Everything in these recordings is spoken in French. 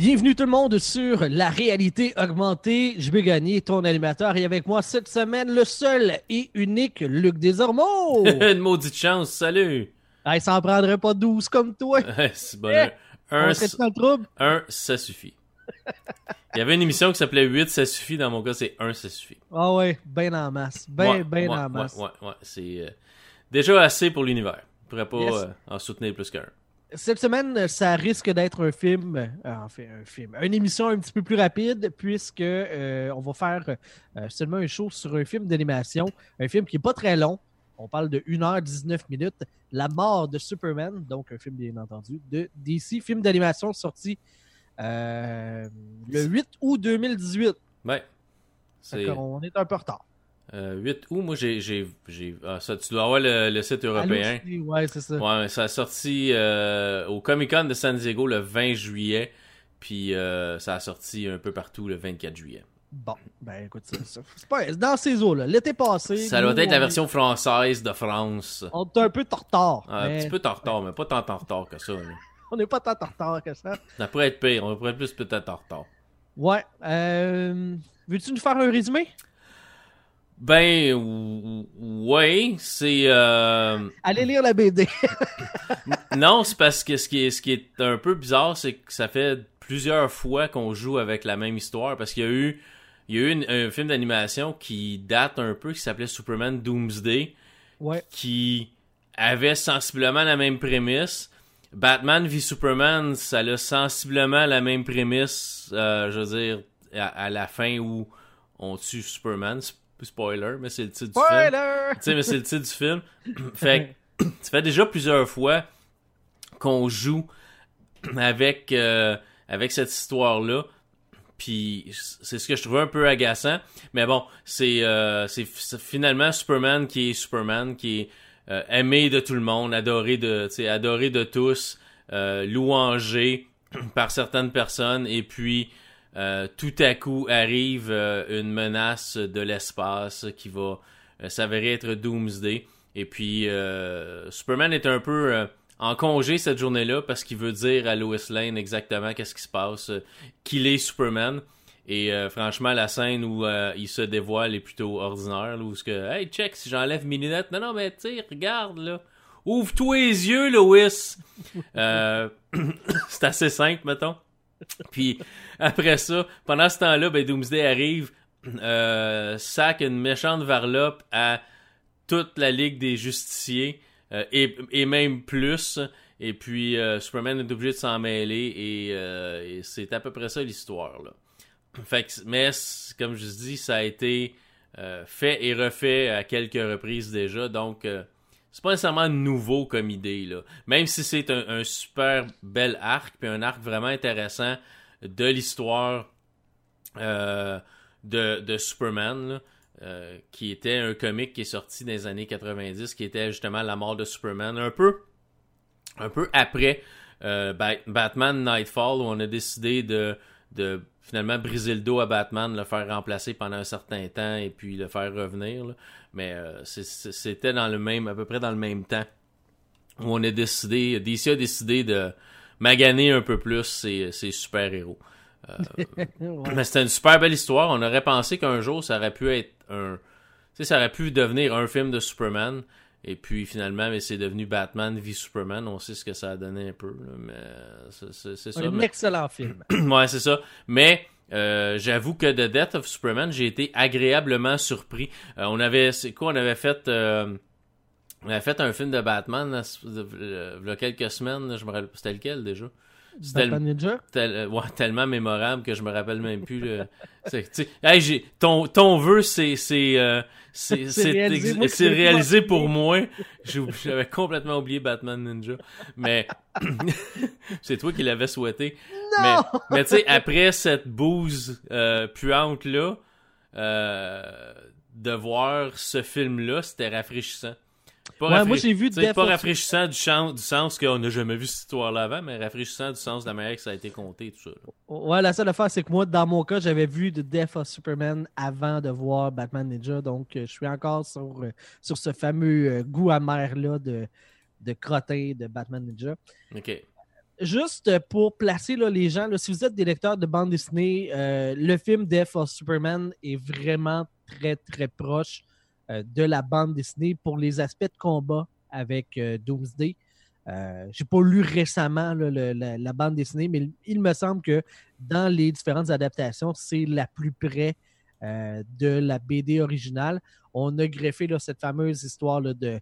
Bienvenue tout le monde sur la réalité augmentée. Je vais gagner ton animateur et avec moi cette semaine le seul et unique Luc Desormeaux. Une maudite chance, salut! hey, ça en prendrait pas 12 comme toi. c'est bon. Un, trouble. un, ça suffit. Il y avait une émission qui s'appelait 8, ça suffit. Dans mon cas, c'est 1, ça suffit. Ah ouais, ben en masse. Ben, Ouais, ben ouais, en masse. Ouais, ouais, ouais. C'est euh, déjà assez pour l'univers. Je pourrais pas Yes. euh, en soutenir plus qu'un. Cette semaine, ça risque d'être un film, euh, enfin un film, une émission un petit peu plus rapide puisque euh, on va faire euh, seulement un show sur un film d'animation, un film qui est pas très long. On parle de 1h19 minutes, La mort de Superman, donc un film bien entendu de DC, film d'animation sorti euh, le 8 août 2018. Ouais. Fait qu'on est un peu en retard. Euh, 8 août. Moi, j'ai. j'ai, j'ai ah, ça, tu dois avoir le, le site européen. Allô, Ouais, c'est ça. Ouais, ça a sorti euh, au Comic Con de San Diego le 20 juillet. Puis euh, ça a sorti un peu partout le 24 juillet. Bon, ben écoute, c'est pas dans ces eaux-là. L'été passé. Ça doit être la on- version française de France. On est un peu en retard. Ah, Un petit peu en retard, mais pas tant en retard que ça. On n'est pas tant en retard que ça. Ça pourrait être pire, on pourrait être plus peut-être en retard. Ouais. Euh, Veux-tu nous faire un résumé? Ben, ou- ouais, c'est... euh, Allez lire la BD. Non, c'est parce que ce qui, est, ce qui est un peu bizarre, c'est que ça fait plusieurs fois qu'on joue avec la même histoire, parce qu'il y a eu, il y a eu une- un film d'animation qui date un peu, qui s'appelait Superman Doomsday, ouais. qui avait sensiblement la même prémisse. Batman v Superman, ça a sensiblement la même prémisse, euh, je veux dire, à, à la fin où on tue Superman. Sp- Spoiler, mais c'est le titre du film. Spoiler! Tu sais, mais c'est le titre du film. fait que ça fait déjà plusieurs fois qu'on joue avec, euh, avec cette histoire-là. Puis c'est ce que je trouvais un peu agaçant. Mais bon, c'est euh, finalement Superman qui est Superman, qui est euh, aimé de tout le monde, adoré de, tu adoré de tous, euh, louangé par certaines personnes. Et puis euh, tout à coup arrive euh, une menace de l'espace qui va euh, s'avérer être Doomsday. Et puis Superman est un peu en congé cette journée-là parce qu'il veut dire à Lois Lane exactement qu'est-ce qui se passe, qu'il est Superman. Et franchement, la scène où il se dévoile est plutôt ordinaire, là, où ce que Hey, check, si j'enlève mes lunettes. Non, non, mais tu regarde là. Ouvre-toi les yeux, Lois. C'est assez simple, mettons. Puis après ça, pendant ce temps-là, ben, Doomsday arrive, euh, sac une méchante varlope à toute la Ligue des Justiciers euh, et, et même plus. Et puis euh, Superman est obligé de s'en mêler et, c'est à peu près ça l'histoire. Fait que, mais comme je dis, ça a été fait et refait à quelques reprises déjà, donc c'est pas nécessairement nouveau comme idée là. Même si c'est un, super bel arc puis un arc vraiment intéressant de l'histoire euh, de, Superman, euh, qui était un comic qui est sorti dans les années 90, qui était justement la mort de Superman, un peu, un peu après euh, Bat- Batman Nightfall, où on a décidé de, de finalement briser le dos à Batman, le faire remplacer pendant un certain temps et puis le faire revenir. là. Mais euh, c'était dans le même, à peu près dans le même temps où on a décidé, DC a décidé de maganer un peu plus ses, ses super-héros. Ouais. Mais c'était une super belle histoire. On aurait pensé qu'un jour, ça aurait pu être un... Tu sais, ça aurait pu devenir un film de Superman. Et puis, finalement, mais c'est devenu Batman v Superman. On sait ce que ça a donné un peu. là, mais c'est- c'est ça. Un mais- excellent film. ouais, c'est ça. Mais euh, j'avoue que The Death of Superman, j'ai été agréablement surpris. Euh, on avait, c'est quoi, on avait fait, euh, on avait fait un film de Batman là, euh, il y a quelques semaines. je me rappelle, c'était lequel déjà? C'était le- Batman Ninja? tel- euh, ouais, tellement mémorable que je me rappelle même plus. le- hey, j'ai- ton, ton vœu, c'est c'est euh, c'est C'est c'est réalisé, ex- réalisé pour moi. J'avais complètement oublié Batman Ninja, mais c'est toi qui l'avais souhaité. Non! Mais, mais tu sais, après cette bouse euh, puante là, euh, de voir ce film-là, c'était rafraîchissant. Pas Ouais, moi, j'ai vu Death pas of- rafraîchissant du, champ- du sens qu'on n'a jamais vu cette histoire-là avant, mais rafraîchissant du sens de la manière que ça a été compté et tout ça. là. Ouais, la seule affaire, c'est que moi, dans mon cas, j'avais vu The Death of Superman avant de voir Batman Ninja, donc euh, je suis encore sur, euh, sur ce fameux euh, goût amer-là de, de crottin de Batman Ninja. Ok. Juste pour placer là, les gens, là, si vous êtes des lecteurs de bande dessinée, le film Death of Superman est vraiment très, très proche de la bande dessinée pour les aspects de combat avec euh, Doomsday. Euh, J'ai pas lu récemment la, bande dessinée, mais il, me semble que dans les différentes adaptations, c'est la plus près euh, de la BD originale. On a greffé là, cette fameuse histoire de,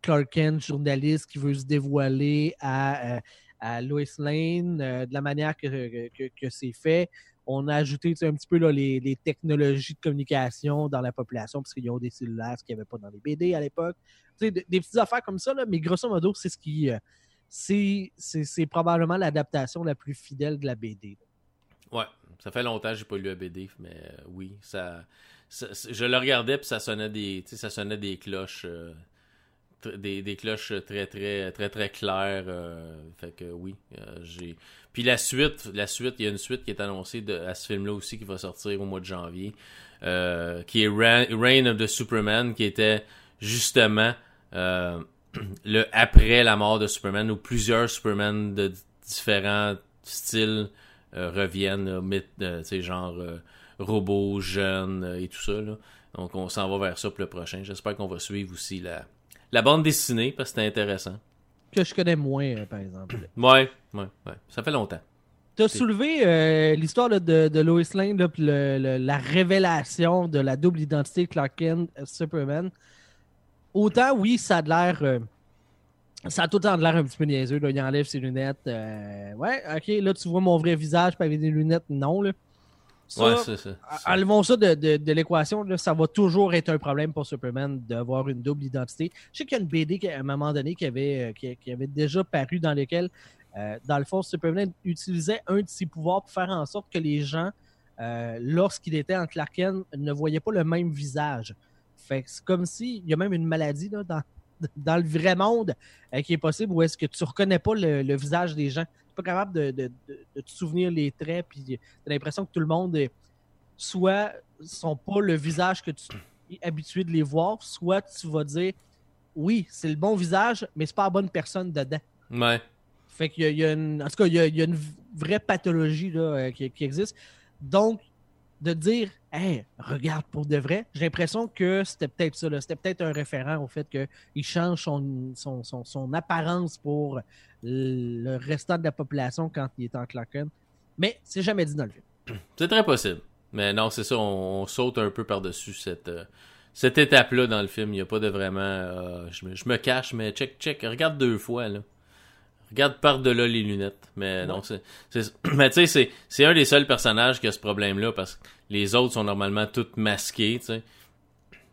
Clark Kent, journaliste qui veut se dévoiler à, euh, à Lois Lane, euh, de la manière que c'est fait. On a ajouté un petit peu là, les, technologies de communication dans la population, parce qu'ils ont des cellulaires, ce qu'il n'y avait pas dans les BD à l'époque. Tu sais, de- des petites affaires comme ça, là, mais grosso modo, c'est ce qui. euh, c'est- probablement l'adaptation la plus fidèle de la BD. Ouais, ça fait longtemps que j'ai pas lu un BD, mais euh, oui, ça, je le regardais puis ça sonnait des, ça sonnait des cloches, euh, des, des cloches très très très très claires. euh, fait que oui, euh, j'ai. Puis la suite, la suite, il y a une suite qui est annoncée de, à ce film-là aussi qui va sortir au mois de janvier, euh, qui est Reign of the Superman, qui était justement le après la mort de Superman où plusieurs Superman de différents styles reviennent, là, mythe, tu sais, genre robots, jeunes et tout ça. Là. Donc on s'en va vers ça pour le prochain. J'espère qu'on va suivre aussi la, la bande dessinée parce que c'était intéressant. Que je connais moins, euh, par exemple. Ouais, ouais, ouais. Ça fait longtemps. Tu as soulevé euh, l'histoire de, de Lois Lane, là, puis le- le- la révélation de la double identité de Clark Kent, Superman. Autant, oui, ça a de l'air. euh, ça a tout le temps de l'air un petit peu niaiseux. Là. Il enlève ses lunettes. ouais, ok, là, tu vois mon vrai visage, puis avec des lunettes, non. Là. Ça, ouais, c'est ça. en- Enlevons ça de, de- de l'équation. Ça va toujours être un problème pour Superman d'avoir une double identité. Je sais qu'il y a une BD qui, à un moment donné qui avait, euh, qui, qui avait déjà paru dans lequel, euh, dans le fond, Superman utilisait un de ses pouvoirs pour faire en sorte que les gens, euh, lorsqu'il était en Clark Kent, ne voyaient pas le même visage. Fait que c'est comme si, il y a même une maladie là, dans, dans le vrai monde euh, qui est possible où est-ce que tu reconnais pas le, le visage des gens. Pas capable de, de- de- de te souvenir les traits, puis tu as l'impression que tout le monde est soit sont pas le visage que tu es habitué de les voir, soit tu vas dire oui, c'est le bon visage, mais c'est pas la bonne personne dedans. Ouais. Fait qu'il y a, il y a une, en tout cas, il y a, il y a une vraie pathologie là, euh, qui, qui existe. Donc, de dire, regarde pour de vrai, j'ai l'impression que c'était peut-être ça. C'était peut-être un référent au fait qu'il change son, apparence pour le restant de la population quand il est en Clark Kent. Mais c'est jamais dit dans le film. C'est très possible. Mais non, c'est ça, on, saute un peu par-dessus cette, euh, cette étape-là dans le film. Il n'y a pas de vraiment. euh, je me cache, mais check, check. Regarde deux fois, là. Regarde par-delà les lunettes. Mais non, c'est. c'est- Mais tu sais, c'est- un des seuls personnages qui a ce problème-là parce que les autres sont normalement tous masqués, tu sais.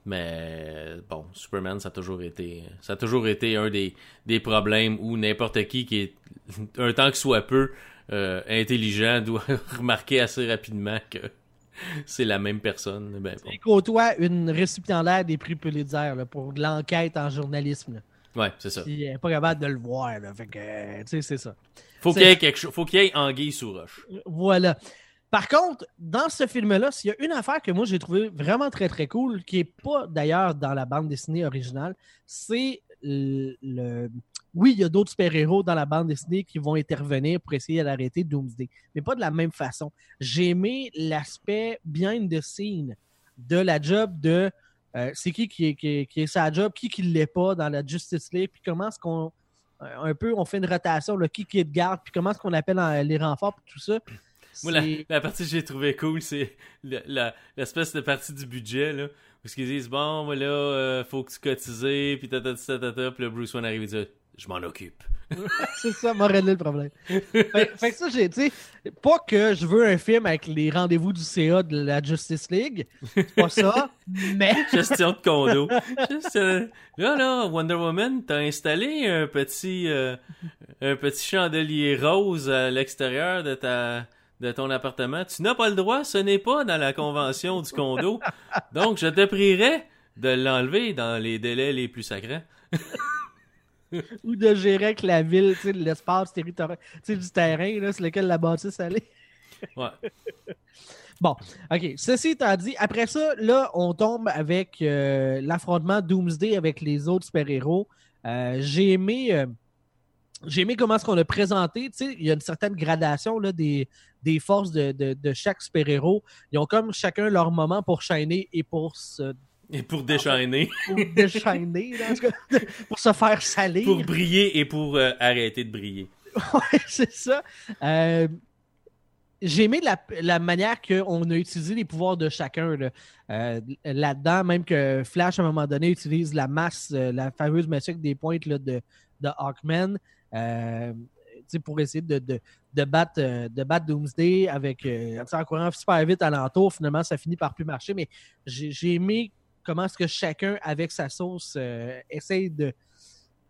Mais bon, Superman, ça a toujours été, ça a toujours été un des, des problèmes où n'importe qui qui est, un temps que soit peu, euh, intelligent doit remarquer assez rapidement que c'est la même personne. Ben, bon. Il côtoie une récipiendaire des prix Pulitzer là, pour de l'enquête en journalisme. là. Ouais, c'est ça. Il n'est pas capable de le voir. là. Fait que, euh, tu sais, c'est ça. Faut qu'il y ait quelque chose, faut qu'il y ait anguille sous roche. Voilà. Par contre, dans ce film-là, s'il y a une affaire que moi j'ai trouvé vraiment très très cool, qui n'est pas d'ailleurs dans la bande dessinée originale, c'est le, le- Oui, il y a d'autres super-héros dans la bande dessinée qui vont intervenir pour essayer d'arrêter Doomsday, mais pas de la même façon. J'ai aimé l'aspect behind the scene de la job de euh, c'est qui qui est, qui, est, qui est sa job, qui qui l'est pas dans la Justice League, puis comment est-ce qu'on euh, un peu on fait une rotation, là, qui qui est de garde, puis comment est-ce qu'on appelle les renforts, puis tout ça. Moi, la, partie que j'ai trouvé cool, c'est le- l'espèce de partie du budget, là, où ils disent, bon, moi, là, euh, faut que tu cotises, puis tata, tata, tata, puis là, Bruce Wayne arrive et dit, je m'en occupe. C'est ça, réglé le problème. fait, fait que ça, j'ai, tu sais, pas que je veux un film avec les rendez-vous du CA de la Justice League, c'est pas ça, mais Gestion de condo. Juste, euh, là, là, Wonder Woman, t'as installé un petit, euh, un petit chandelier rose à l'extérieur de ta, de ton appartement. Tu n'as pas le droit, ce n'est pas dans la convention du condo. Donc, je te prierai de l'enlever dans les délais les plus sacrés. Ou de gérer avec la ville, l'espace territorial, du terrain, là, sur lequel la bâtisse allait. Ouais. Bon, OK. Ceci étant dit, après ça, là, on tombe avec euh, l'affrontement Doomsday avec les autres super-héros. Euh, j'ai aimé. euh, j'ai aimé comment est-ce qu'on a présenté. Tu sais, il y a une certaine gradation là, des, des forces de, de- de chaque super-héros. Ils ont comme chacun leur moment pour shiner et pour se Et pour déchaîner, pour déchaîner, là, en tout cas, pour se faire salir. pour briller et pour euh, arrêter de briller. Ouais, c'est ça. Euh, j'ai aimé la, la manière qu'on a utilisé les pouvoirs de chacun là. Euh, là-dedans, même que Flash, à un moment donné, utilise la masse, la fameuse massacre des pointes là, de, de Hawkman pour essayer de, de, de battre, de battre Doomsday avec, euh, en courant super vite alentour. Finalement, ça finit par plus marcher, mais j'ai j'ai aimé comment est-ce que chacun, avec sa sauce, euh, essaye de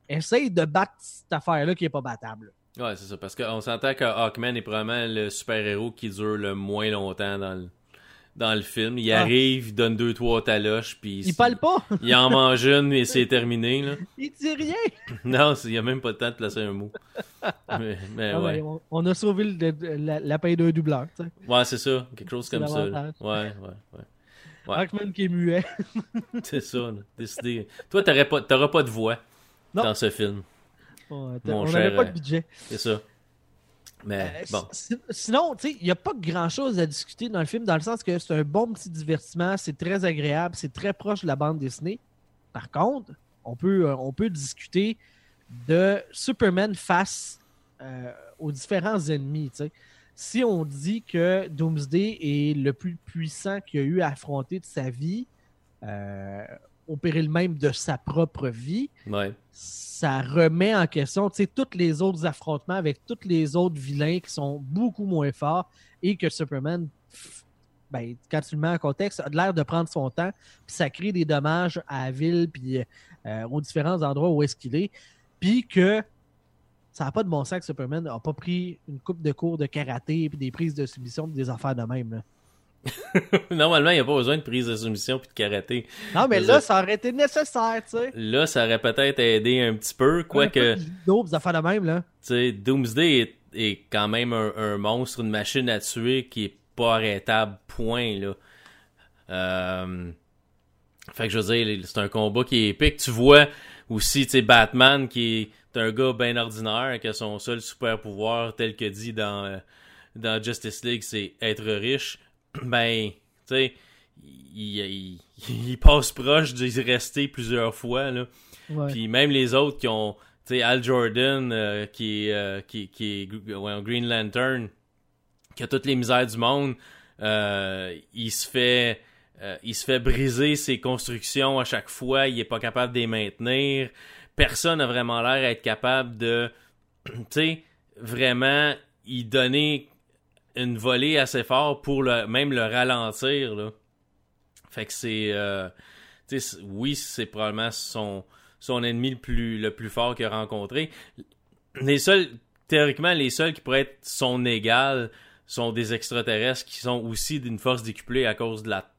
essaye de battre cette affaire-là qui n'est pas battable. Ouais, c'est ça. Parce qu'on s'entend que Hawkman est probablement le super-héros qui dure le moins longtemps dans le, dans le film. Il Ah. arrive, il donne deux, trois taloches, puis Il parle pas! il en mange une et c'est terminé. Là. Il dit rien! Non, il n'y a même pas le temps de placer un mot. Mais, mais Ah ouais. on, on a sauvé le, la, la paye d'un doubleur. tu sais. Ouais, c'est ça. Quelque chose comme ça. là. Ouais, ouais, ouais. Ouais. Hawkman qui est muet. C'est ça. là. Décidé. Toi, t'aurais pas, t'auras pas de voix Non. dans ce film. On Mon n'avait cher, pas de euh, budget. C'est ça. Mais Euh, bon. si- Sinon, tu sais, il n'y a pas grand chose à discuter dans le film, dans le sens que c'est un bon petit divertissement, c'est très agréable, c'est très proche de la bande dessinée. Par contre, on peut, euh, on peut discuter de Superman face euh, aux différents ennemis. tu sais. Si on dit que Doomsday est le plus puissant qu'il a eu à affronter de sa vie, euh, au péril même de sa propre vie, Ouais. ça remet en question tous les autres affrontements avec tous les autres vilains qui sont beaucoup moins forts et que Superman, pff, ben, quand tu le mets en contexte, a l'air de prendre son temps, puis ça crée des dommages à la ville, puis euh, aux différents endroits où est-ce qu'il est, puis que ça n'a pas de bon sens que Superman n'a pas pris une coupe de cours de karaté, puis des prises de submission, puis des affaires de même. là. Normalement, il n'y a pas besoin de prise de soumission puis de karaté. Non, mais là, ça- aurait été nécessaire, tu sais. Là, ça aurait peut-être aidé un petit peu, quoique, tu des affaires de même, là. sais, Doomsday est, est quand même un, un monstre, une machine à tuer qui est pas arrêtable, point, là. Euh... Fait que je veux dire, c'est un combat qui est épique. Tu vois aussi, tu sais, Batman qui est un gars bien ordinaire, qui a son seul super pouvoir, tel que dit dans, dans Justice League, c'est être riche. Ben, tu sais, il, il- il passe proche d'y rester plusieurs fois, là. Ouais. Puis même les autres qui ont, tu sais, Al Jordan, euh, qui, est, euh, qui, qui est ouais, Green Lantern, qui a toutes les misères du monde, euh, il se fait, il se fait briser ses constructions à chaque fois, il est pas capable de les maintenir. Personne n'a vraiment l'air à être capable de, tu sais, vraiment y donner une volée assez fort pour le, même le ralentir, là. Fait que c'est, euh, tu sais, c'est- oui, c'est probablement son, son ennemi le plus, le plus fort qu'il a rencontré. Les seuls, théoriquement, les seuls qui pourraient être son égal sont des extraterrestres qui sont aussi d'une force décuplée à cause de la,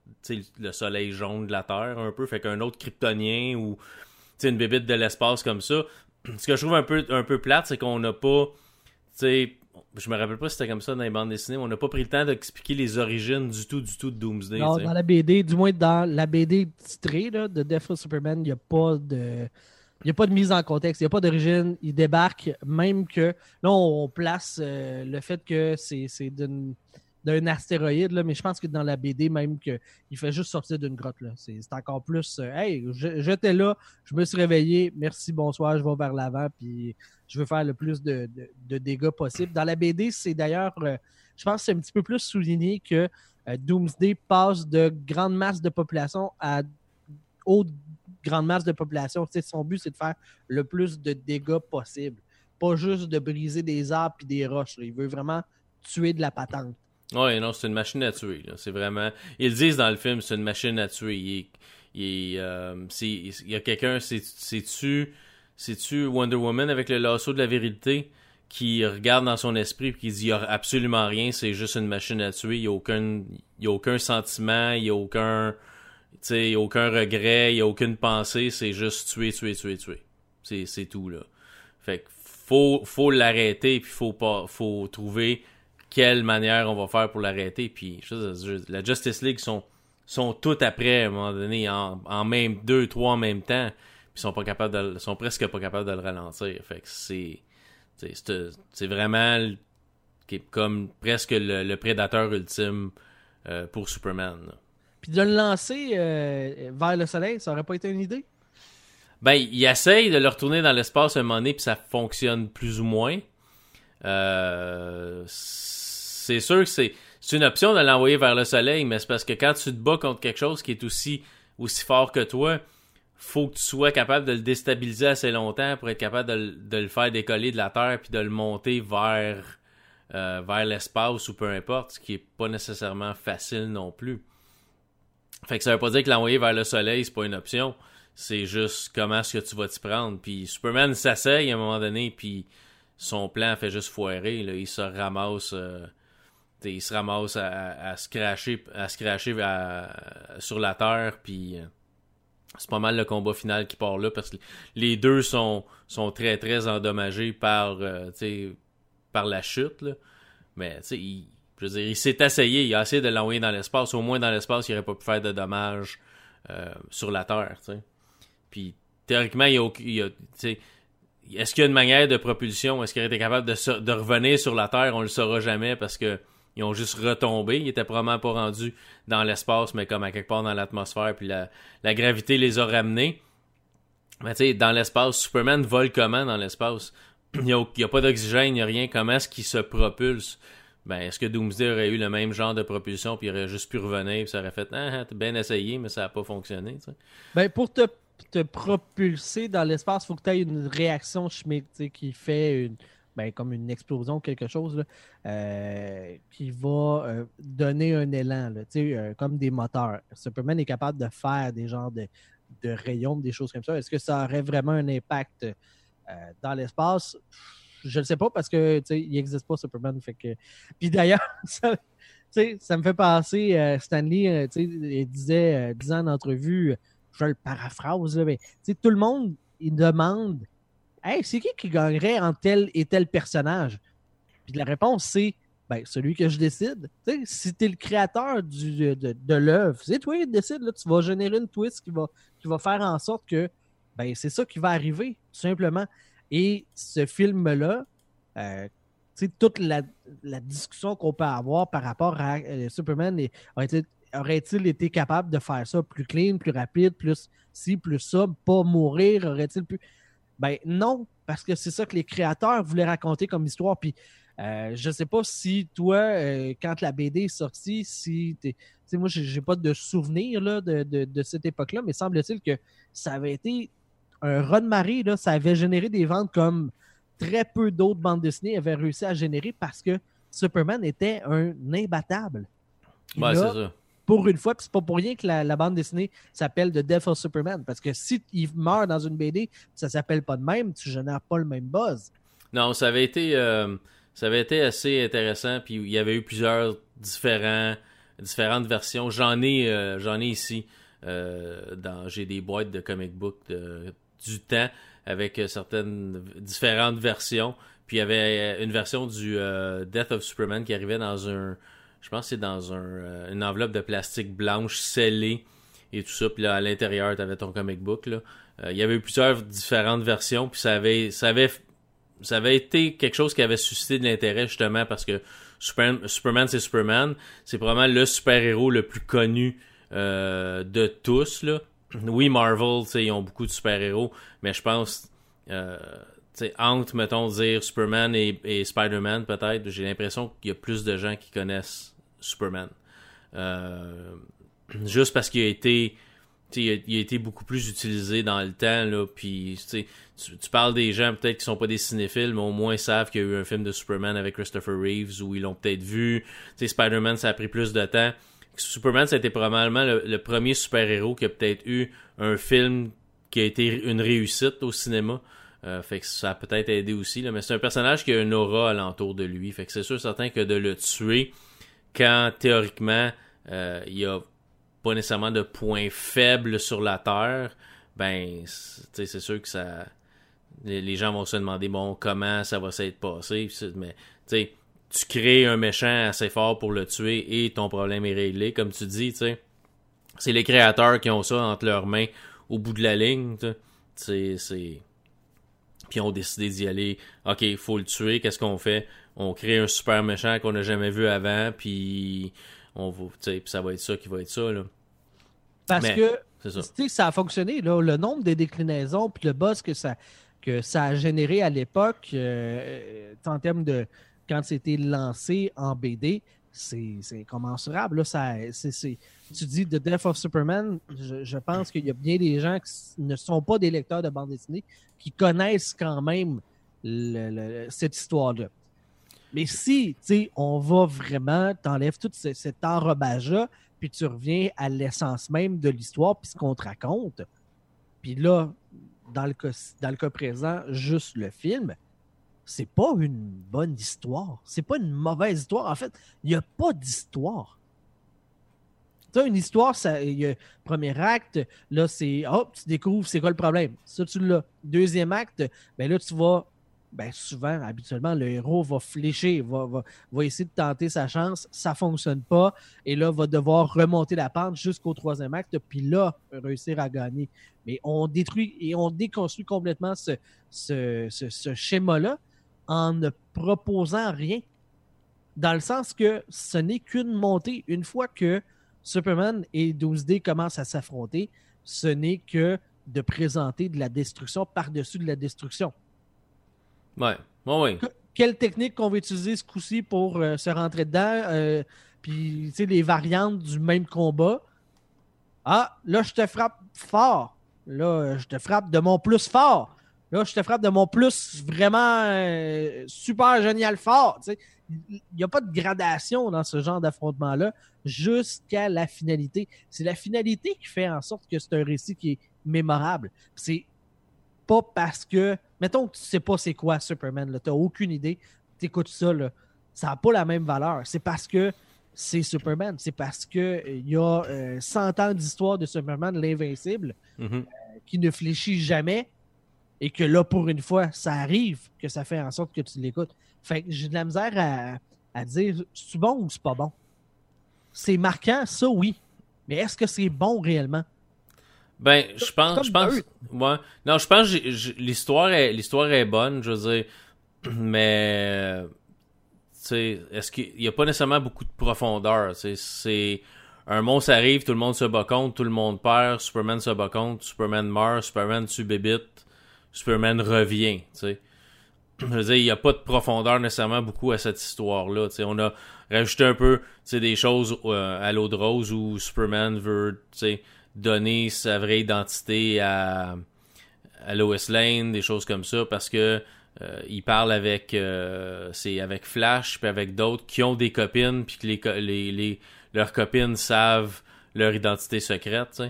le soleil jaune de la Terre, un peu. Fait qu'un autre kryptonien ou, une bébite de l'espace comme ça. Ce que je trouve un peu, un peu plate, c'est qu'on n'a pas, tu sais, je me rappelle pas si c'était comme ça dans les bandes dessinées, mais on n'a pas pris le temps d'expliquer les origines du tout, du tout de Doomsday. Non, dans la BD, du moins dans la BD titrée là, de Death of Superman, il n'y a pas de. Il n'y a pas de mise en contexte, il n'y a pas d'origine. Il débarque, même que là, on place euh, le fait que c'est d'une- d'un astéroïde, là, mais je pense que dans la BD, même que il fait juste sortir d'une grotte. là. C'est encore plus euh, Hey, j'étais là, je me suis réveillé, merci, bonsoir, je vais vers l'avant, puis je veux faire le plus de, de- dégâts possible. Dans la BD, c'est d'ailleurs, euh, je pense que c'est un petit peu plus souligné que euh, Doomsday passe de grande masse de population à haute grande masse de population. Son but, c'est de faire le plus de dégâts possible. Pas juste de briser des arbres et des roches. Il veut vraiment tuer de la patente. Ouais, non, c'est une machine à tuer. C'est vraiment. Ils disent dans le film, c'est une machine à tuer. Il, euh, il y a quelqu'un, c'est- c'est-tu, c'est-tu Wonder Woman avec le lasso de la vérité qui regarde dans son esprit et qui dit il y a absolument rien, c'est juste une machine à tuer, il y a aucun a aucun sentiment, il y a aucun aucun regret, il y a aucune pensée, c'est juste tuer tuer tuer tuer. C'est c'est tout là. Fait que faut faut l'arrêter puis faut pas faut trouver quelle manière on va faire pour l'arrêter puis la Justice League sont sont toutes après à un moment donné en, en même deux trois en même temps puis sont pas capables de sont presque pas capables de le ralentir. Fait que c'est c'est vraiment comme presque le, prédateur ultime euh, pour Superman. Puis de le lancer euh, vers le soleil, ça aurait pas été une idée? Ben, il essaye de le retourner dans l'espace un moment donné, puis ça fonctionne plus ou moins. Euh, c'est sûr que c'est une option de l'envoyer vers le soleil, mais c'est parce que quand tu te bats contre quelque chose qui est aussi, aussi fort que toi, faut que tu sois capable de le déstabiliser assez longtemps pour être capable de, le faire décoller de la Terre puis de le monter vers, euh, vers l'espace ou peu importe, ce qui est pas nécessairement facile non plus. Fait que ça veut pas dire que l'envoyer vers le soleil, c'est pas une option. C'est juste comment est-ce que tu vas t'y prendre. Puis Superman s'asseye à un moment donné, puis son plan fait juste foirer. Là. Il se ramasse... Euh, il se ramasse à, se cracher, à se cracher sur la terre, puis euh, c'est pas mal le combat final qui part là parce que les deux sont, sont très très endommagés par, euh, par la chute. Là. Mais il, je veux dire, il s'est essayé, il a essayé de l'envoyer dans l'espace. Au moins dans l'espace, il n'aurait pas pu faire de dommages euh, sur la Terre. Puis théoriquement, il y a, est-ce qu'il y a une manière de propulsion? Est-ce qu'il aurait été capable de, de revenir sur la Terre? On le saura jamais parce que ils ont juste retombé. Ils étaient probablement pas rendus dans l'espace, mais comme à quelque part dans l'atmosphère, puis la, gravité les a ramenés. Mais tu sais, dans l'espace, Superman vole comment dans l'espace? Il n'y a, pas d'oxygène, il n'y a rien. Comment est-ce qu'il se propulse? Ben, est-ce que Doomsday aurait eu le même genre de propulsion, puis il aurait juste pu revenir, puis ça aurait fait, ah, t'as bien essayé, mais ça n'a pas fonctionné, Ben, pour te, te propulser dans l'espace, il faut que tu aies une réaction chimique, qui fait une, ben, comme une explosion, quelque chose, euh, qui va euh, donner un élan, là, euh, comme des moteurs. Superman est capable de faire des genres de, de rayons, des choses comme ça. Est-ce que ça aurait vraiment un impact dans l'espace? Je ne sais pas parce que il n'existe pas Superman. Fait que... Puis d'ailleurs, ça, ça me fait penser, Stanley disait, disant en entrevue, je le paraphrase, mais tout le monde il demande Hey, c'est qui qui gagnerait en tel et tel personnage? Puis la réponse, c'est ben, celui que je décide. si tu es le créateur du, de, l'œuvre, c'est toi qui décides. Là, tu vas générer une twist qui va, qui va faire en sorte que ben, c'est ça qui va arriver, tout simplement. Et ce film-là, euh, toute la, discussion qu'on peut avoir par rapport à euh, Superman, aurait-il été capable de faire ça plus clean, plus rapide, plus ci, plus ça, pas mourir, aurait-il pu. Ben non, parce que c'est ça que les créateurs voulaient raconter comme histoire. Puis euh, je sais pas si toi, euh, quand la BD est sortie, si tu sais, moi, j'ai pas de souvenir là, de, cette époque-là, mais semble-t-il que ça avait été un run marée, là, ça avait généré des ventes comme très peu d'autres bandes dessinées avaient réussi à générer parce que Superman était un imbattable. Ouais, c'est ça pour une fois, puis c'est pas pour rien que la, bande dessinée s'appelle The Death of Superman. Parce que si il meurt dans une BD, ça s'appelle pas de même, tu génères pas le même buzz. Non, ça avait été, euh, ça avait été assez intéressant, puis il y avait eu plusieurs différents, différentes versions. J'en ai, euh, j'en ai ici. Euh, j'ai des boîtes de comic book du temps avec certaines différentes versions. Puis il y avait une version du Death of Superman qui arrivait dans un je pense que c'est dans euh, une enveloppe de plastique blanche scellée et tout ça. Puis là, à l'intérieur, tu avais ton comic book. Là. Euh, il y avait eu plusieurs différentes versions. Puis ça avait, ça avait, ça avait été quelque chose qui avait suscité de l'intérêt justement parce que Superman, c'est Superman. C'est probablement le super-héros le plus connu euh, de tous. Oui, Marvel, ils ont beaucoup de super-héros, mais je pense euh, entre, mettons, dire Superman et, et Spider-Man, peut-être, j'ai l'impression qu'il y a plus de gens qui connaissent Superman. Euh, juste parce qu'il a été il a, été beaucoup plus utilisé dans le temps là puis tu, tu parles des gens peut-être qui sont pas des cinéphiles mais au moins savent qu'il y a eu un film de Superman avec Christopher Reeves où ils l'ont peut-être vu Spider-Man ça a pris plus de temps Superman a été probablement le, premier super-héros qui a peut-être eu un film qui a été une réussite au cinéma Euh, fait que ça a peut-être aidé aussi. Là, mais c'est un personnage qui a une aura alentour de lui. Fait que c'est sûr certain que de le tuer quand théoriquement euh, il y a pas nécessairement de point faible sur la Terre, ben c'est sûr que ça. Les, gens vont se demander bon comment ça va s'être passé. Mais tu crées un méchant assez fort pour le tuer et ton problème est réglé, comme tu dis. C'est les créateurs qui ont ça entre leurs mains au bout de la ligne, puis ont décidé d'y aller. OK, il faut le tuer, qu'est-ce qu'on fait? On crée un super méchant qu'on n'a jamais vu avant puis on va tu ça va être ça qui va être ça là. Parce que ça. ça a fonctionné là, le nombre de déclinaisons puis le buzz que ça que ça a généré à l'époque euh, en termes de quand c'était lancé en BD, c'est incommensurable. Là, ça, tu dis The Death of Superman, je, pense qu'il y a bien des gens qui ne sont pas des lecteurs de bande dessinée qui connaissent quand même cette histoire-là. Mais si on va vraiment, t'enlèves tout cet enrobage-là, puis tu reviens à l'essence même de l'histoire, puis ce qu'on te raconte, puis là, dans le, dans le cas présent, juste le film, c'est pas une bonne histoire. C'est pas une mauvaise histoire. En fait, il n'y a pas d'histoire. Tu une histoire, premier acte, là, c'est hop, tu découvres c'est quoi le problème. Ça, tu l'as. Deuxième acte, ben là, tu vas. Ben, souvent, habituellement, le héros va flécher, va, va, essayer de tenter sa chance, ça fonctionne pas, et là, va devoir remonter la pente jusqu'au troisième acte, puis là, réussir à gagner. Mais on détruit et on déconstruit complètement ce, ce, ce schéma-là en ne proposant rien. Dans le sens que ce n'est qu'une montée. Une fois que Superman et 12D commencent à s'affronter, ce n'est que de présenter de la destruction par-dessus de la destruction. Ouais, quelle technique qu'on va utiliser ce coup-ci pour euh, se rentrer dedans? Euh, puis, tu sais, les variantes du même combat? Ah, là, je te frappe fort. Là, je te frappe de mon plus fort. Là, je te frappe de mon plus vraiment euh, super génial fort. Il n'y a pas de gradation dans ce genre d'affrontement-là jusqu'à la finalité. C'est la finalité qui fait en sorte que c'est un récit qui est mémorable. C'est pas parce que, mettons que tu sais pas c'est quoi Superman, tu n'as aucune idée, tu écoutes ça, là, ça n'a pas la même valeur. C'est parce que c'est Superman. C'est parce qu'il y a 100 euh, ans d'histoire de Superman, l'invincible, mm-hmm. euh, qui ne fléchit jamais et que là, pour une fois, ça arrive que ça fait en sorte que tu l'écoutes. Fait que j'ai de la misère à, à dire c'est bon ou c'est pas bon? C'est marquant, ça oui. Mais est-ce que c'est bon réellement? Ben, je pense, je pense, ouais. Non, je pense que l'histoire est, l'histoire est bonne, je veux dire, mais, tu sais, est-ce qu'il y a pas nécessairement beaucoup de profondeur, c'est, un monstre arrive, tout le monde se bat contre, tout le monde perd, Superman se bat contre, Superman meurt, Superman tue Bébite, Superman revient, tu sais. Je veux dire, il n'y a pas de profondeur nécessairement beaucoup à cette histoire-là. On a rajouté un peu des choses euh, à l'eau de rose où Superman veut donner sa vraie identité à, à Lois Lane, des choses comme ça, parce que euh, il parle avec euh, avec Flash puis avec d'autres qui ont des copines puis que les, les, les, leurs copines savent leur identité secrète.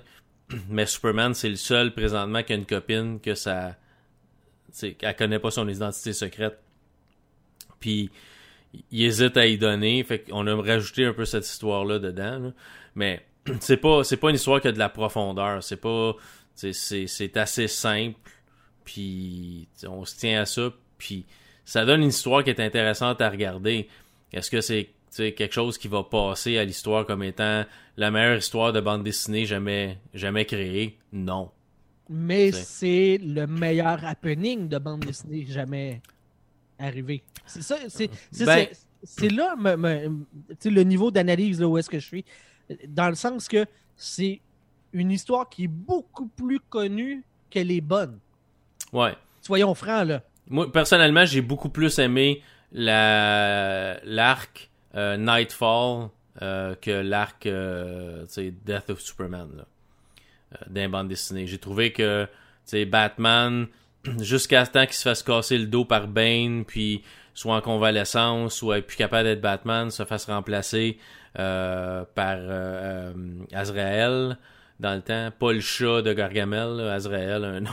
Mais Superman, c'est le seul présentement qui a une copine que ça elle connaît pas son identité secrète. Puis il hésite à y donner, fait qu'on a rajouté un peu cette histoire là dedans. Mais c'est pas c'est pas une histoire qui a de la profondeur, c'est pas c'est assez simple. Puis on se tient à ça, puis ça donne une histoire qui est intéressante à regarder. Est-ce que c'est quelque chose qui va passer à l'histoire comme étant la meilleure histoire de bande dessinée jamais jamais créée? Non mais c'est le meilleur happening de bande dessinée jamais arrivé. C'est ça, c'est ben- là le niveau d'analyse où est-ce que je suis. Dans le sens que c'est une histoire qui est beaucoup plus connue qu'elle est bonne. Ouais. Soyons francs, là. Moi, personnellement, j'ai beaucoup plus aimé l'arc euh, Nightfall euh, que l'arc euh, Death of Superman. Là. Euh, d'un bande dessinée. J'ai trouvé que Batman, jusqu'à ce temps qu'il se fasse casser le dos par Bane, puis soit en convalescence, soit plus capable d'être Batman, se fasse remplacer euh, par euh, Azrael dans le temps. Pas le chat de Gargamel, Azrael,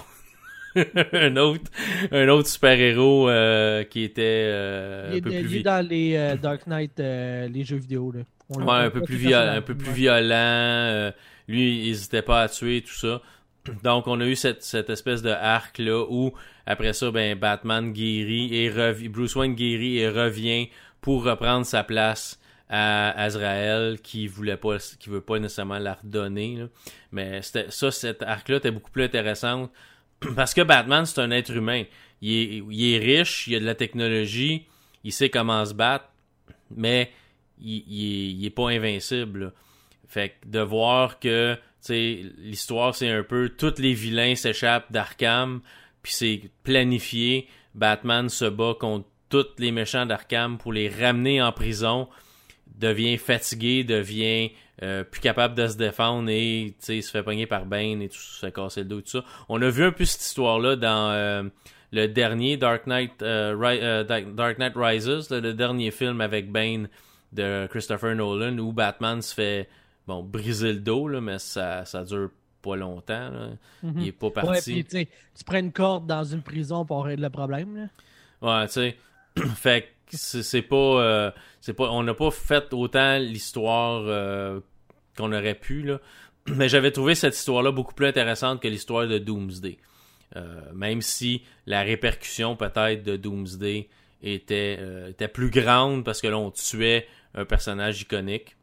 un autre, un autre super-héros euh, qui était Il est, un peu il plus est dans les Dark Knight, les jeux vidéo. Là. Ouais, un peu plus, un peu violent. Lui, il hésitait pas à tuer, tout ça. Donc, on a eu cette, espèce de arc-là où, après ça, ben, Batman guérit et rev- Bruce Wayne guérit et revient pour reprendre sa place à Azrael qui voulait pas, qui veut pas nécessairement la redonner. Mais ça, cet arc-là était beaucoup plus intéressant parce que Batman, c'est un être humain. Il est, riche, il a de la technologie, il sait comment se battre, mais il, il est, pas invincible. Fait que de voir que, l'histoire, c'est un peu tous les vilains s'échappent d'Arkham, puis c'est planifié. Batman se bat contre tous les méchants d'Arkham pour les ramener en prison, devient fatigué, devient euh, plus capable de se défendre et, se fait pogner par Bane et tout, se casser le dos et tout ça. On a vu un peu cette histoire-là dans euh, le dernier Dark Knight, euh, Dark Knight Rises, le dernier film avec Bane de Christopher Nolan où Batman se fait bon briser le dos là, mais ça ça dure pas longtemps là. Mhm. il est pas Ouais, parti puis tu prends une corde dans une prison pour régler le problème. Là. ouais tu sais fait que c'est pas euh, c'est pas on n'a pas fait autant l'histoire euh, qu'on aurait pu là mais j'avais trouvé cette histoire là beaucoup plus intéressante que l'histoire de Doomsday Euh, même si la répercussion peut-être de Doomsday était, euh, était plus grande parce que là on tuait un personnage iconique.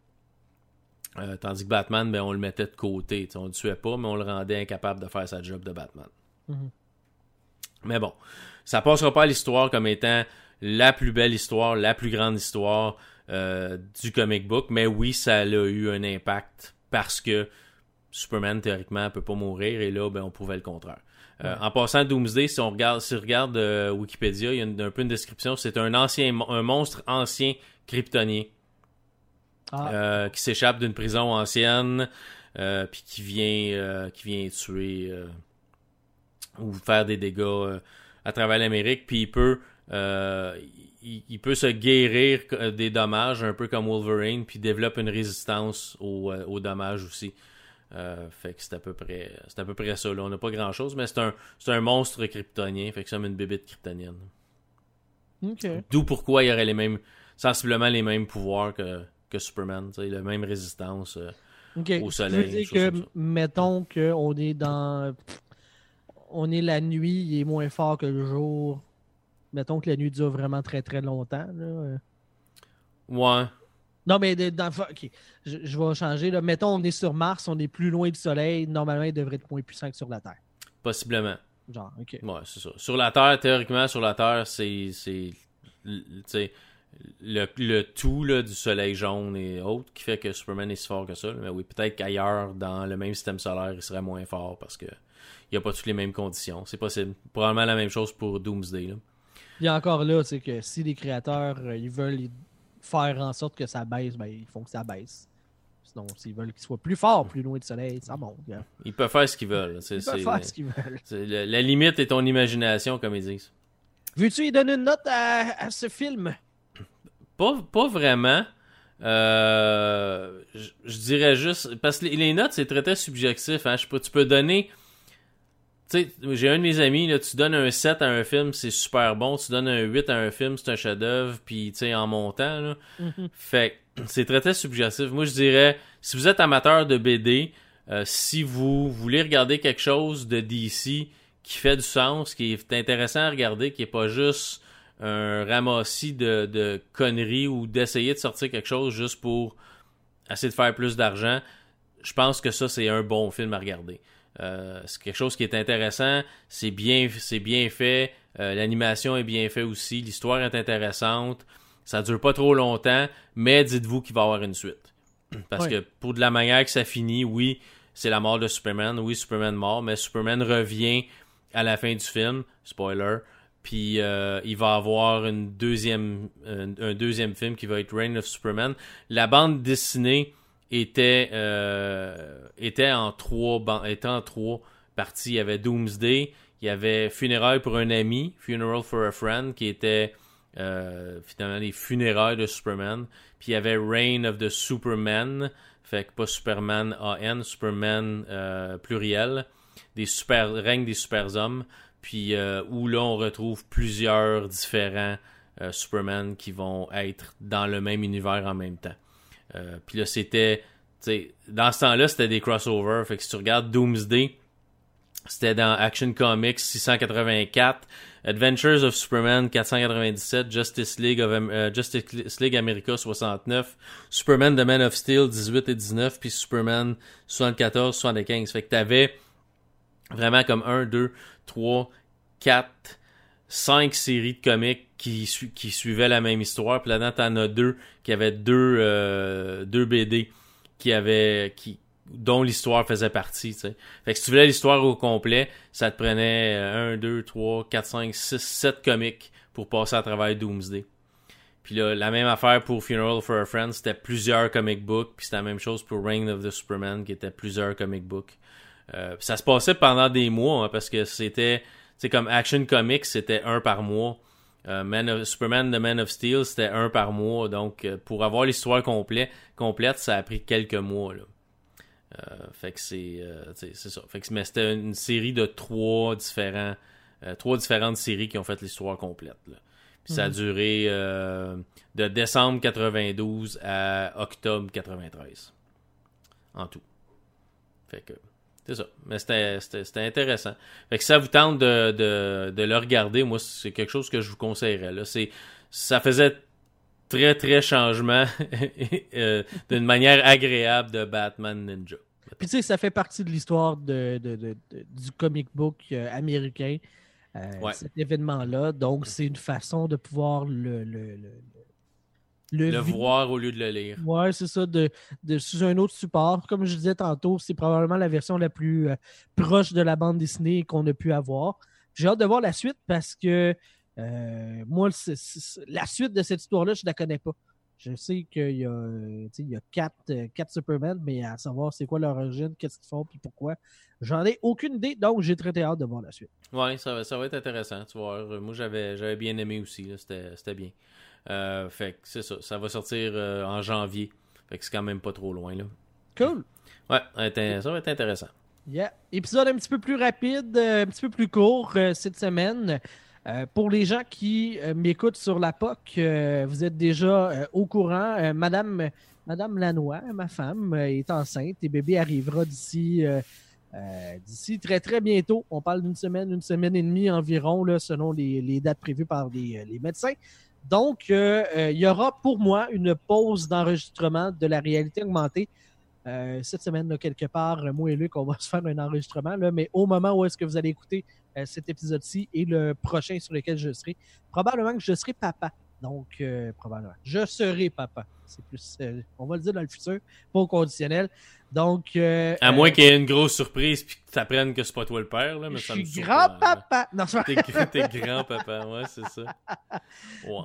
Euh, tandis que Batman, ben, on le mettait de côté. tu sais, On le tuait pas, mais on le rendait incapable de faire sa job de Batman. Mhm. Mais bon, ça passera pas à l'histoire comme étant la plus belle histoire, la plus grande histoire euh, du comic book. Mais oui, ça a eu un impact parce que Superman, théoriquement, peut pas mourir. Et là, ben, on prouvait le contraire. Euh, En passant à Doomsday, si on regarde, si on regarde Wikipédia, il y a une- un peu une description. C'est un ancien, un monstre ancien kryptonien Ah, euh, qui s'échappe d'une prison ancienne, euh, puis qui vient, euh, qui vient tuer ou faire des dégâts à travers l'Amérique, puis il peut, il, il peut se guérir des dommages, un peu comme Wolverine, puis développe une résistance aux, aux dommages aussi. Euh, fait que c'est à peu près, c'est à peu près ça. Là. On n'a pas grand chose, mais c'est un, c'est un monstre kryptonien, fait que c'est comme une bébête kryptonienne. D'où pourquoi il aurait les mêmes, sensiblement les mêmes pouvoirs que, que Superman, la même résistance. euh. Au soleil, veux dire choses que, mettons qu'on est dans. On est la nuit, il est moins fort que le jour. Mettons que la nuit dure vraiment très très longtemps. Là. Ouais. Non, mais dans... ok, je, je vais changer. Là. Mettons, on est sur Mars, on est plus loin du Soleil. Normalement, il devrait être moins puissant que sur la Terre. Possiblement. Genre, ok. Ouais, c'est ça. Sur la Terre, théoriquement, sur la Terre, c'est. tu sais, le, le tout là, du soleil jaune et autres qui fait que Superman est si fort que ça. Mais oui, peut-être qu'ailleurs, dans le même système solaire, il serait moins fort parce que il n'y a pas toutes les mêmes conditions. C'est possible. Probablement la même chose pour Doomsday. Là. Puis encore là, c'est que si les créateurs euh, ils veulent faire en sorte que ça baisse, ben, ils font que ça baisse. Sinon, s'ils veulent qu'il soit plus fort, plus loin du soleil, ça monte. hein. Ils peuvent faire ce qu'ils veulent. Ils peuvent faire ce qu'ils veulent. la, la limite est ton imagination, comme ils disent. Veux-tu y donner une note à, à ce film? Pas, pas vraiment. Euh, je je dirais juste. Parce que les, les notes, c'est très très subjectif. Hein. Je tu peux donner. Tu sais, j'ai un de mes amis, là, tu donnes un 7 à un film, c'est super bon. Tu donnes un 8 à un film, c'est un chef-d'œuvre. Puis, tu sais, en montant, là. Fait que c'est très très subjectif. Moi, je dirais, si vous êtes amateur de BD, euh, si vous voulez regarder quelque chose de DC qui fait du sens, qui est intéressant à regarder, qui est pas juste un ramassis de, de conneries ou d'essayer de sortir quelque chose juste pour essayer de faire plus d'argent, je pense que ça, c'est un bon film à regarder. Euh, c'est quelque chose qui est intéressant, c'est bien, c'est bien fait, euh, l'animation est bien faite aussi, l'histoire est intéressante, ça dure pas trop longtemps, mais dites-vous qu'il va y avoir une suite. Parce que pour de la manière que ça finit, oui, c'est la mort de Superman, oui, Superman mort, mais Superman revient à la fin du film, spoiler, puis euh, il va avoir une deuxième, un, un deuxième film qui va être Reign of Superman. La bande dessinée était, euh, était, en trois, trois parties. Il y avait Doomsday, il y avait Funérailles pour un ami, Funeral for a Friend, qui était euh, finalement les funérailles de Superman. Puis il y avait Reign of the Superman, fait que pas Superman AN, Superman euh, pluriel, des super, règne des super hommes. Puis euh, où là on retrouve plusieurs différents euh, Superman qui vont être dans le même univers en même temps. Euh, puis là c'était, dans ce temps-là c'était des crossovers, fait que si tu regardes Doomsday, c'était dans Action Comics 684, Adventures of Superman 497, Justice League of euh, Justice League America 69, Superman The Man of Steel 18 et 19, puis Superman 74, 75. Fait que t'avais vraiment comme 1, 2, 3, 4, 5 séries de comics qui, qui suivaient la même histoire. Puis là-dedans, t'en as deux qui avaient deux, euh, deux BD qui avaient, qui, dont l'histoire faisait partie. Fait que si tu voulais l'histoire au complet, ça te prenait 1, 2, 3, 4, 5, 6, 7 comics pour passer à travers Doomsday. Puis là, la même affaire pour Funeral for a Friend, c'était plusieurs comic books. Puis c'était la même chose pour Reign of the Superman, qui était plusieurs comic books. Euh, ça se passait pendant des mois, hein, parce que c'était, c'est comme Action Comics, c'était un par mois. Euh, Man of, Superman The Man of Steel, c'était un par mois. Donc, euh, pour avoir l'histoire complète, complète, ça a pris quelques mois. Là. Euh, fait que c'est c'est ça. Fait que, mais c'était une série de trois différents trois différentes séries qui ont fait l'histoire complète. Là. Puis ça a mhm. duré de décembre 92 à octobre 93. En tout. Fait que c'est ça. Mais c'était intéressant. Fait que ça vous tente de, de, de le regarder, moi, c'est quelque chose que je vous conseillerais. Là. Ça faisait très, très changement euh, d'une manière agréable de Batman Ninja. Puis tu sais, ça fait partie de l'histoire de, de, du comic book euh, américain, euh, cet événement-là. Donc, c'est une façon de pouvoir le, le le, voir au lieu de le lire. Ouais, c'est ça, de, de, sous un autre support. Comme je disais tantôt, c'est probablement la version la plus euh, proche de la bande dessinée qu'on a pu avoir. J'ai hâte de voir la suite parce que euh, moi, la suite de cette histoire-là, je ne la connais pas. Je sais qu'il y a, il y a quatre, euh, quatre, Superman, mais à savoir c'est quoi leur origine, qu'est-ce qu'ils font, puis pourquoi, j'en ai aucune idée, donc j'ai très, hâte de voir la suite. Ouais, ça, va, ça va être intéressant, tu vois. Moi, j'avais bien aimé aussi, c'était bien. Euh, fait que c'est ça. Ça va sortir euh, en janvier. Fait que c'est quand même pas trop loin, là. Cool. Ouais, ça va être intéressant. Yeah. Épisode un petit peu plus rapide, euh, un petit peu plus court cette semaine. pour les gens qui m'écoutent sur la POC, vous êtes déjà au courant. Madame, Madame Lanois, ma femme, est enceinte et bébé arrivera d'ici d'ici très très bientôt. On parle d'une semaine, une semaine et demie environ, là, selon les, dates prévues par les, les médecins. Donc, euh, euh, il y aura pour moi une pause d'enregistrement de la réalité augmentée. Euh, cette semaine, quelque part, moi et Luc, on va se faire un enregistrement, là, mais au moment où est-ce que vous allez écouter cet épisode-ci et le prochain sur lequel je serai, probablement que je serai papa. Donc, probablement. Je serai papa. C'est plus, on va le dire dans le futur, pas au conditionnel. Donc. Euh, à moins euh, qu'il y ait une grosse surprise puis que tu apprennes que c'est pas toi le père, là. Mais je suis grand-papa. Non, T'es grand-papa, ouais, c'est ça.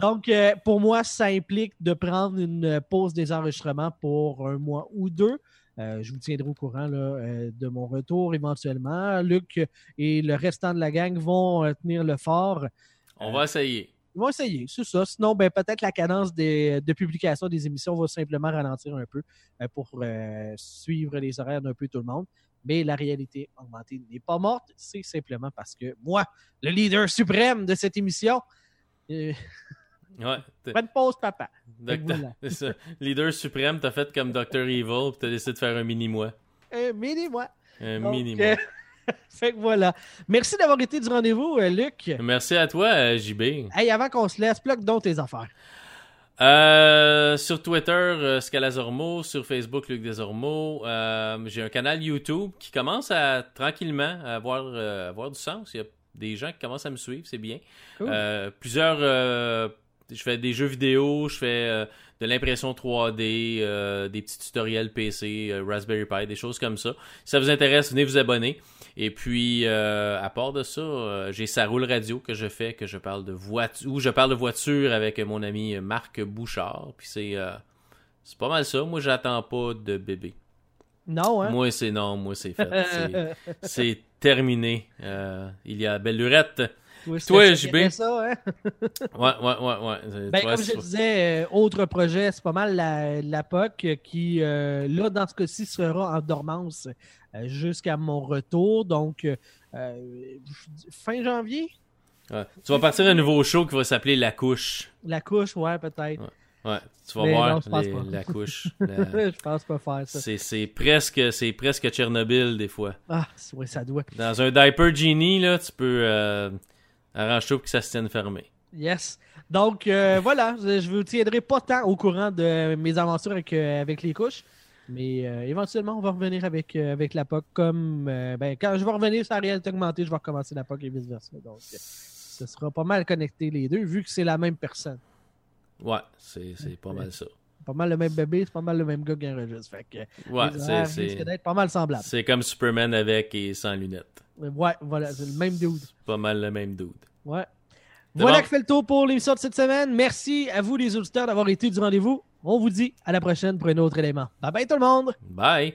Donc, euh, pour moi, ça implique de prendre une pause des enregistrements pour un mois ou deux. je vous tiendrai au courant là, de mon retour éventuellement. Luc et le restant de la gang vont tenir le fort. On va essayer. Ils vont essayer, c'est ça. Sinon, ben, peut-être la cadence de publication des émissions va simplement ralentir un peu euh, pour euh, suivre les horaires d'un peu tout le monde. Mais la réalité augmentée n'est pas morte. C'est simplement parce que moi, le leader suprême de cette émission, euh, Ouais. Pas de pause, papa. Leader suprême, t'as fait comme Dr. Evil, puis t'as décidé de faire un mini-moi. Un mini-moi. Un mini-moi. fait que voilà. Merci d'avoir été du rendez-vous, euh, Luc. Merci à toi, euh, JB. Hey, avant qu'on se laisse, plug donc tes affaires. Euh, sur Twitter, Scalazormo. Sur Facebook, Luc Desormeaux. J'ai un canal YouTube qui commence à tranquillement avoir, avoir du sens. Il y a des gens qui commencent à me suivre, c'est bien. plusieurs. je fais des jeux vidéo, je fais de l'impression 3D, des petits tutoriels PC, Raspberry Pi, des choses comme ça. Si ça vous intéresse, venez vous abonner. Et puis, euh, à part de ça, euh, j'ai sa roule radio que je fais, que je parle de voiture, où je parle de voiture avec mon ami Marc Bouchard. Puis c'est, euh, c'est pas mal ça. Moi, j'attends pas de bébé. Non, hein? Moi, c'est non, moi, c'est fait. c'est, terminé. il y a belle lurette. Toi, JB. Ça, hein? ouais, ouais, ouais, ouais. Ben, comme je disais, autre projet, c'est pas mal la, la POC qui, là, dans ce cas-ci, sera en dormance jusqu'à mon retour. Donc, euh, euh, fin janvier? Ouais. Tu vas partir un nouveau show qui va s'appeler La Couche. La couche, ouais, peut-être. Ouais, tu vas Mais voir non, les-. La Couche. La- je pense pas faire ça. C'est presque, c'est presque Tchernobyl des fois. Ah, ouais, ça doit. Dans un diaper genie, là, tu peux euh, arranger tout pour que ça se tienne fermé. Yes. Donc, euh, voilà, je je vous tiendrai pas tant au courant de mes aventures avec, euh, avec les couches. Mais euh, éventuellement, on va revenir avec, euh, avec la POC comme. euh, ben, quand je vais revenir sur la réalité augmentée, je vais recommencer la POC et vice-versa. Donc, ce sera pas mal connecté les deux, vu que c'est la même personne. Ouais, c'est c'est pas mal ça. Pas mal le même bébé, c'est pas mal le même gars qui enregistre. Fait que Ouais, c'est pas mal semblables. c'est comme Superman avec et sans lunettes. Ouais, voilà, c'est le même dude. Pas mal le même dude. Ouais. Voilà bon. qui fait le tour pour l'émission de cette semaine. Merci à vous, les auditeurs, d'avoir été du rendez-vous. On vous dit à la prochaine pour un autre élément. Bye bye tout le monde! Bye!